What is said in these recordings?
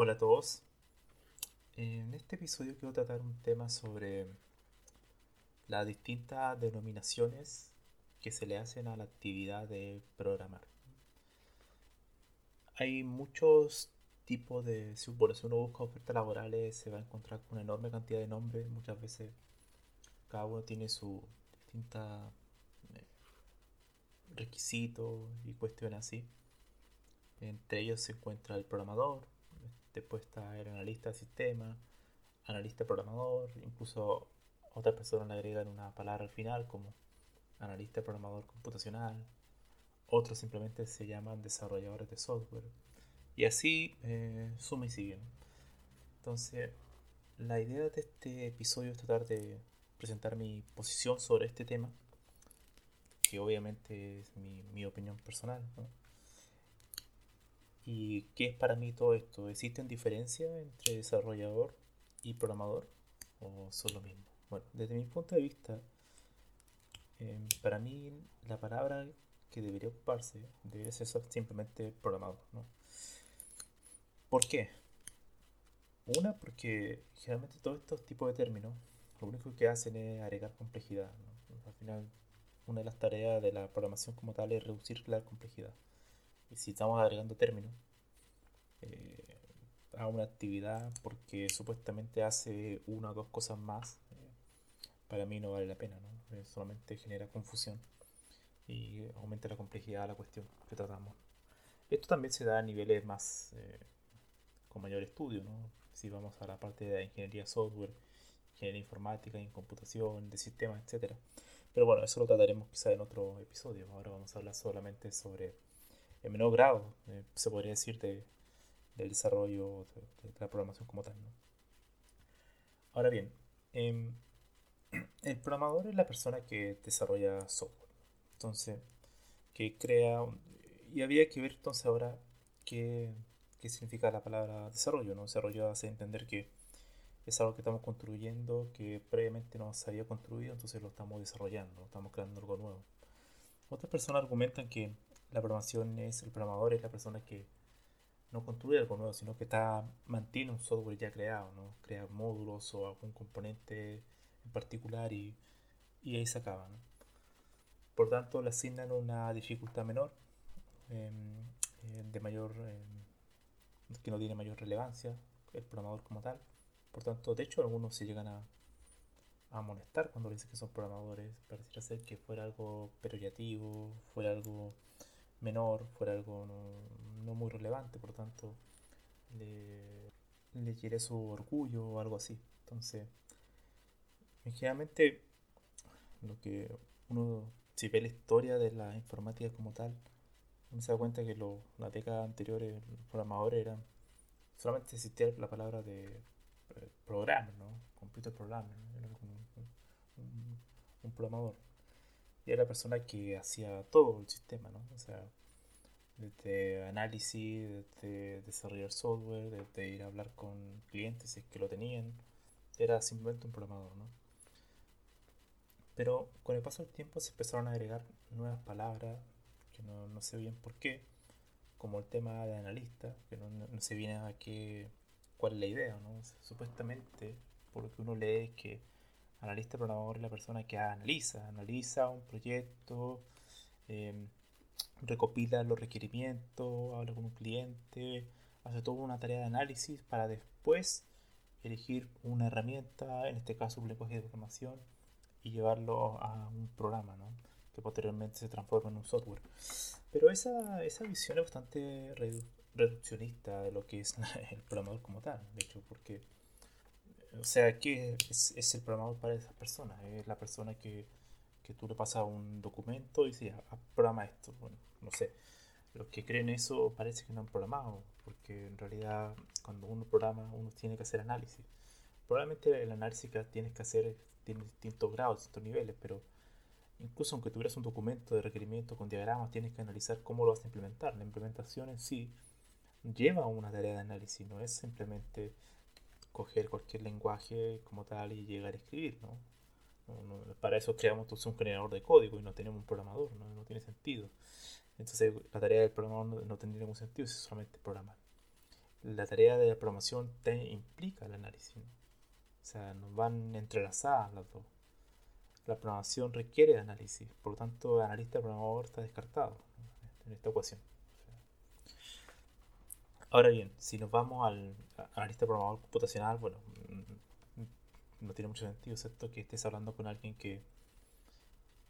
Hola a todos. En este episodio quiero tratar un tema sobre las distintas denominaciones que se le hacen a la actividad de programar. Hay muchos tipos de... Si, si uno busca ofertas laborales se va a encontrar con una enorme cantidad de nombres. Muchas veces cada uno tiene su distinta eh, requisitos y cuestiones así. Entre ellos se encuentra el programador, después está el analista de sistema, analista programador, incluso otras personas le agregan una palabra al final como analista programador computacional, otros simplemente se llaman desarrolladores de software y así eh, suma y sigue. Entonces, la idea de este episodio es tratar de presentar mi posición sobre este tema, que obviamente es mi, mi opinión personal. ¿no? ¿Y qué es para mí todo esto? ¿Existen diferencias entre desarrollador y programador? ¿O son lo mismo? Bueno, desde mi punto de vista, em, para mí la palabra que debería ocuparse debe ser simplemente programador. ¿no? ¿Por qué? Una, porque generalmente todos estos tipos de términos lo único que hacen es agregar complejidad. Al final, una de las tareas de la programación como tal es reducir la complejidad. Si estamos agregando términos eh, a una actividad porque supuestamente hace una o dos cosas más, eh, para mí no vale la pena, ¿no? Eh, solamente genera confusión y aumenta la complejidad de la cuestión que tratamos. Esto también se da a niveles más con mayor estudio, ¿no? si vamos a la parte de ingeniería software, ingeniería informática, en computación, de sistemas, etc. Pero bueno, eso lo trataremos quizá en otro episodio. Ahora vamos a hablar solamente sobre en menor grado, eh, se podría decir, de, del desarrollo de, la programación como tal. Ahora bien, em, el programador es la persona que desarrolla software. Entonces, que crea... Y había que ver entonces ahora qué, qué significa la palabra desarrollo. ¿no? Desarrollo hace entender que es algo que estamos construyendo, que previamente no se había construido, entonces lo estamos desarrollando, estamos creando algo nuevo. Otras personas argumentan que la programación es, el programador es la persona que no construye algo nuevo, sino que está, mantiene un software ya creado, ¿no? crea módulos o algún componente en particular y, y ahí se acaba. ¿no? Por tanto, le asignan una dificultad menor, em, eh, de mayor, em, que no tiene mayor relevancia, el programador como tal. Por tanto, de hecho, algunos se llegan a, a molestar cuando dicen que son programadores. Pareciera ser que fuera algo peyorativo, fuera algo menor, fuera algo no, muy relevante, por tanto le, le quiere su orgullo o algo así. Entonces, generalmente lo que uno, si ve la historia de la informática como tal, uno se da cuenta que lo, las décadas anteriores los programadores eran, solamente existía la palabra de eh, programmer, ¿no? Computer programmer, como un, un programador era la persona que hacía todo el sistema, ¿no? O sea, desde análisis, desde desarrollar software, desde ir a hablar con clientes si es que lo tenían. Era simplemente un programador, ¿no? Pero con el paso del tiempo se empezaron a agregar nuevas palabras, que no, sé bien por qué, como el tema de analista, que no, sé bien a qué, cuál es la idea, ¿no? Supuestamente, por lo que uno lee, es que analista programador es la persona que analiza, analiza un proyecto, em, recopila los requerimientos, habla con un cliente, hace toda una tarea de análisis para después elegir una herramienta, en este caso un lenguaje de programación, y llevarlo a un programa, ¿no? que posteriormente se transforma en un software. Pero esa, esa visión es bastante reduccionista de lo que es el programador como tal, de hecho, porque, o sea, ¿qué es, es el programador para esa persona? Es la persona que, que tú le pasas un documento y dices, ah, programa esto. Bueno, no sé. Los que creen eso parece que no han programado, porque en realidad cuando uno programa uno tiene que hacer análisis. Probablemente el análisis que tienes que hacer tiene distintos grados, distintos niveles, pero incluso aunque tuvieras un documento de requerimiento con diagramas, tienes que analizar cómo lo vas a implementar. La implementación en sí lleva una tarea de análisis, no es simplemente coger cualquier lenguaje como tal y llegar a escribir, ¿no? para eso creamos un generador de código y no tenemos un programador, ¿no? no tiene sentido. Entonces la tarea del programador no, tendría ningún sentido si solamente programar. La tarea de la programación te implica el análisis. O sea, nos van entrelazadas las dos. La programación requiere análisis, por lo tanto, el analista programador está descartado en esta ecuación. Ahora bien, si nos vamos al analista programador computacional, bueno, mm, no tiene mucho sentido, excepto que estés hablando con alguien que,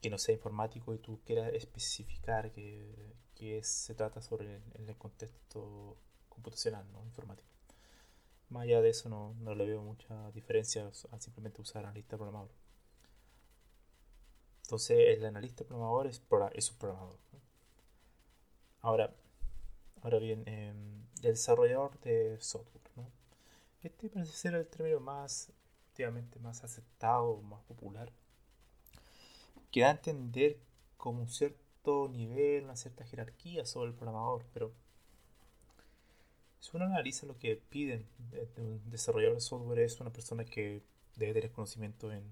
que no sea informático y tú quieras especificar que, que se trata sobre el, contexto computacional, no informático. Más allá de eso no, le veo mucha diferencia a simplemente usar analista programador. Entonces el analista programador es, es un programador. Ahora, ahora bien, em, desarrollador de software. Este parece ser el término más, últimamente más aceptado, más popular, que da a entender como un cierto nivel, una cierta jerarquía sobre el programador, pero si uno analiza lo que piden de, un desarrollador de software, es una persona que debe tener conocimiento en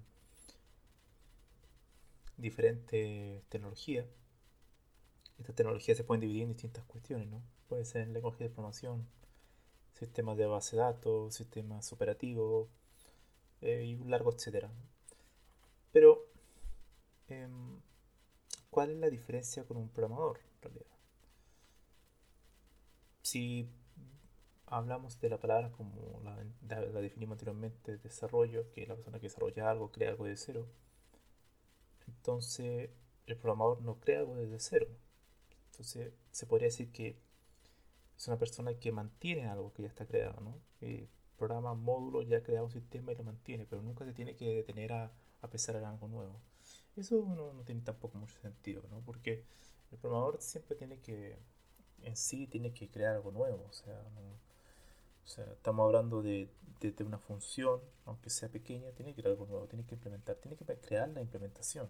diferentes tecnologías. Estas tecnologías se pueden dividir en distintas cuestiones, ¿no? Puede ser en lenguaje de programación, sistemas de base de datos, sistemas operativos eh, y un largo etcétera. Pero, em, ¿cuál es la diferencia con un programador en realidad? Si hablamos de la palabra como la, definimos anteriormente, desarrollo, que es la persona que desarrolla algo, crea algo de cero. Entonces, el programador no crea algo desde cero. Entonces, se podría decir que es una persona que mantiene algo que ya está creado, ¿no? programa módulos, ya crea un sistema y lo mantiene, pero nunca se tiene que detener a, a pensar en algo nuevo. Eso no, no tiene tampoco mucho sentido, ¿no? Porque el programador siempre tiene que, en sí, tiene que crear algo nuevo, o sea, no, o sea, estamos hablando de, de, una función, aunque sea pequeña, tiene que crear algo nuevo, tiene que implementar, tiene que crear la implementación.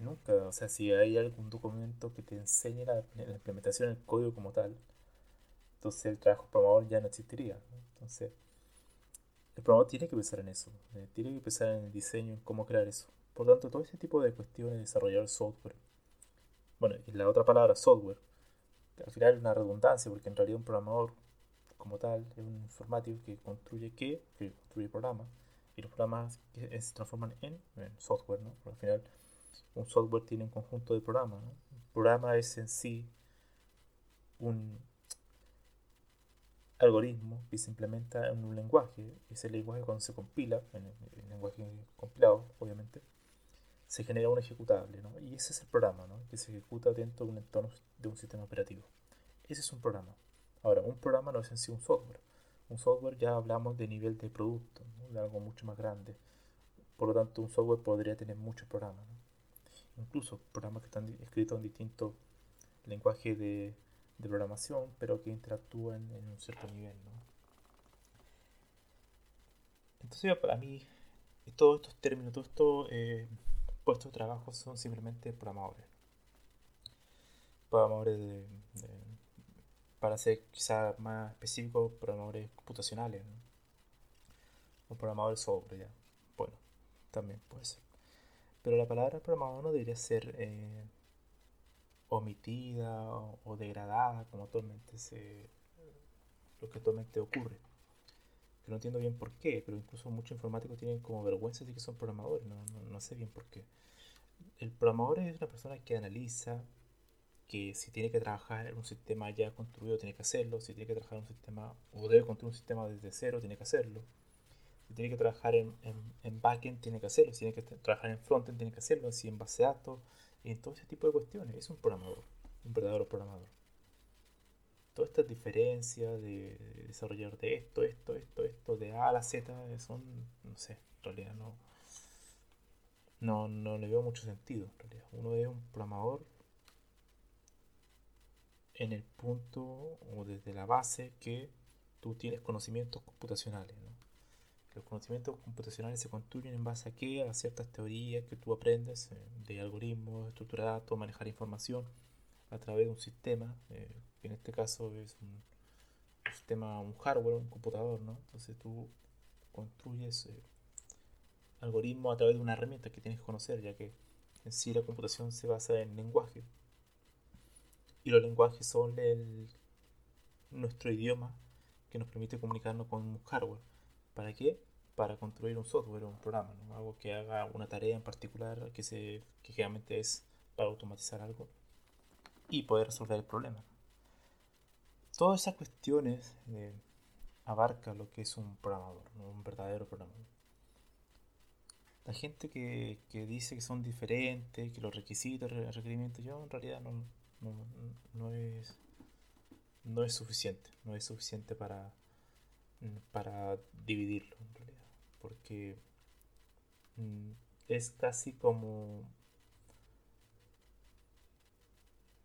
Nunca, o sea, si hay algún documento que te enseñe la, implementación del código como tal, entonces el trabajo programador ya no existiría. Entonces, el programador tiene que pensar en eso, eh, tiene que pensar en el diseño, en cómo crear eso. Por tanto, todo ese tipo de cuestiones de desarrollar software, bueno, y la otra palabra, software, al final es una redundancia, porque en realidad un programador como tal, es un informático que construye qué, que construye programas, y los programas se transforman en, software, ¿no? Al final un software tiene un conjunto de programas, ¿no? Un programa es en sí un algoritmo que se implementa en un lenguaje. Ese lenguaje cuando se compila, en el, lenguaje compilado, obviamente, se genera un ejecutable, ¿no? Y ese es el programa, ¿no? Que se ejecuta dentro de un entorno de un sistema operativo. Ese es un programa. Ahora, un programa no es en sí un software. Un software ya hablamos de nivel de producto, de algo mucho más grande. Por lo tanto, un software podría tener muchos programas. Incluso programas que están escritos en distintos lenguajes de, programación, pero que interactúan en un cierto nivel. Entonces, para mí, todos estos términos, todos estos eh, puestos de trabajo son simplemente programadores. Programadores de para ser quizás más específico, programadores computacionales o programadores sobre ya. Bueno, también puede ser. Pero la palabra programador no debería ser eh, omitida o, degradada como actualmente se, lo que actualmente ocurre. Que no entiendo bien por qué, pero incluso muchos informáticos tienen como vergüenza de que son programadores, no, no sé bien por qué. El programador es una persona que analiza, que si tiene que trabajar en un sistema ya construido, tiene que hacerlo. Si tiene que trabajar en un sistema, o debe construir un sistema desde cero, tiene que hacerlo. Si tiene que trabajar en, en, backend, tiene que hacerlo. Si tiene que trabajar en frontend, tiene que hacerlo. Si en base de datos, en todo ese tipo de cuestiones. Es un programador, un verdadero programador. Todas estas diferencias de desarrollar de esto, esto, esto, esto, de A a la Z, son, no sé, en realidad no, no, no le veo mucho sentido. En realidad. Uno es un programador en el punto o desde la base que tú tienes conocimientos computacionales. Los conocimientos computacionales se construyen en base a qué? A ciertas teorías que tú aprendes eh, de algoritmos, estructura de datos, manejar información a través de un sistema, eh, que en este caso es un, sistema, un hardware, un computador, ¿no? Entonces tú construyes eh, algoritmos a través de una herramienta que tienes que conocer, ya que en sí la computación se basa en lenguaje. Y los lenguajes son el, nuestro idioma que nos permite comunicarnos con un hardware. ¿Para qué? Para construir un software o un programa, algo que haga una tarea en particular que, se, que generalmente es para automatizar algo y poder resolver el problema. Todas esas cuestiones eh, abarca lo que es un programador, un verdadero programador. La gente que, que, dice que son diferentes, que los requisitos, requerimientos, yo en realidad no, no, no, es, no es suficiente, no es suficiente para, para dividirlo en realidad, porque mm, es casi como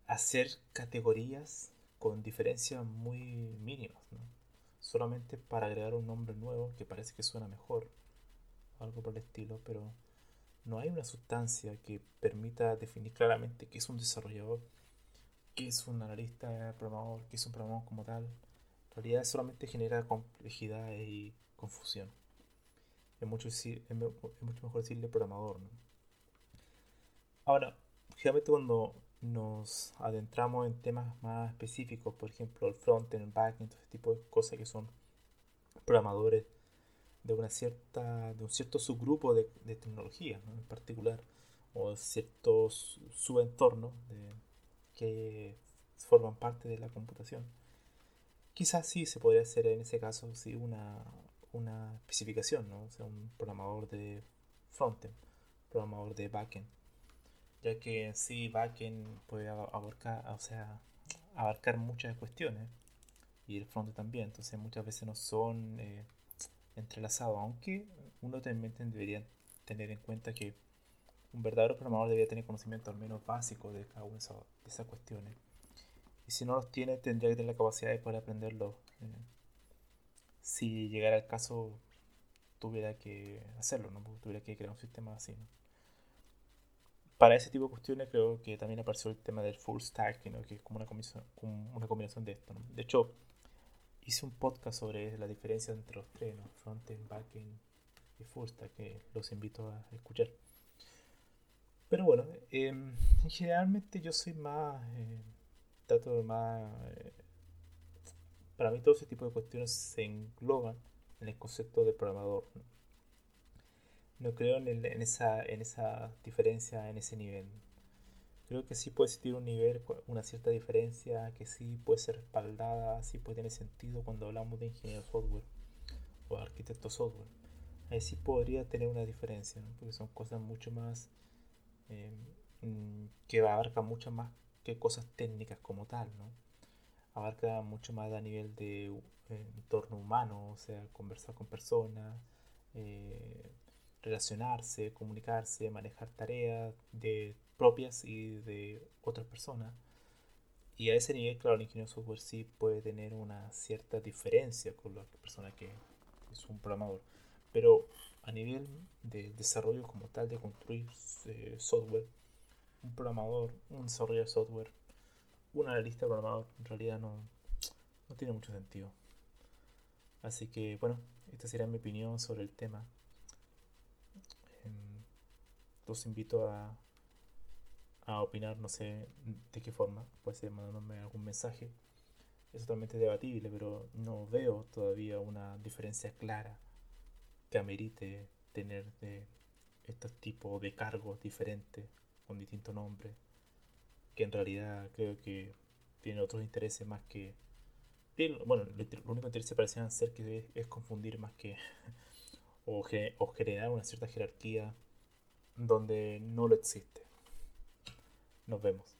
hacer categorías con diferencias muy mínimas, solamente para agregar un nombre nuevo que parece que suena mejor, algo por el estilo, pero no hay una sustancia que permita definir claramente qué es un desarrollador qué es un analista programador, qué es un programador como tal. Realidad solamente genera complejidad y confusión. Es mucho, mucho mejor decirle programador. Ahora, generalmente cuando nos adentramos en temas más específicos, por ejemplo el frontend, el backend, todo ese tipo de cosas que son programadores de una cierta de un cierto subgrupo de, de tecnología en particular o ciertos subentornos que forman parte de la computación. Quizás sí se podría hacer en ese caso sí, una, una especificación, ¿no? o sea, un programador de frontend, programador de backend, ya que en sí backend puede abarcar, o sea, abarcar muchas cuestiones y el frontend también, entonces muchas veces no son eh, entrelazados, aunque uno también debería tener en cuenta que un verdadero programador debería tener conocimiento al menos básico de cada una de esas, cuestiones. Y si no los tiene, tendría que tener la capacidad de poder aprenderlo. Eh, si llegara el caso, tuviera que hacerlo, ¿no? tuviera que crear un sistema así. Para ese tipo de cuestiones creo que también apareció el tema del full stack, que es como una combinación, una combinación de esto. De hecho, hice un podcast sobre la diferencia entre los tres, ¿no? frontend, backend y full stack, que los invito a escuchar. Pero bueno, em, generalmente yo soy más, eh, trato más, eh, para mí todo ese tipo de cuestiones se engloban en el concepto de programador. No, creo en, esa, en esa diferencia, en ese nivel. Creo que sí puede existir un nivel, una cierta diferencia, que sí puede ser respaldada, sí puede tener sentido cuando hablamos de ingeniero software o arquitecto software. Ahí sí podría tener una diferencia, porque son cosas mucho más eh, mm, que abarca mucho más que cosas técnicas como tal, ¿no? Abarca mucho más a nivel de eh, entorno humano, o sea, conversar con personas, eh, relacionarse, comunicarse, manejar tareas de propias y de otras personas. Y a ese nivel, claro, el ingeniero software sí puede tener una cierta diferencia con la persona que es un programador. Pero a nivel de desarrollo como tal, de construir eh, software, un programador, un desarrollador de software, un analista programador en realidad no, no tiene mucho sentido. Así que bueno, esta sería mi opinión sobre el tema. Em, los invito a, a opinar, no sé de qué forma, puede ser mandándome algún mensaje. Es totalmente debatible, pero no veo todavía una diferencia clara que amerite tener de estos tipos de cargos diferentes con distintos nombres, que en realidad creo que tienen otros intereses más que... Bueno, lo único interés parecían ser que es, confundir más que... o, o generar una cierta jerarquía donde no lo existe. Nos vemos.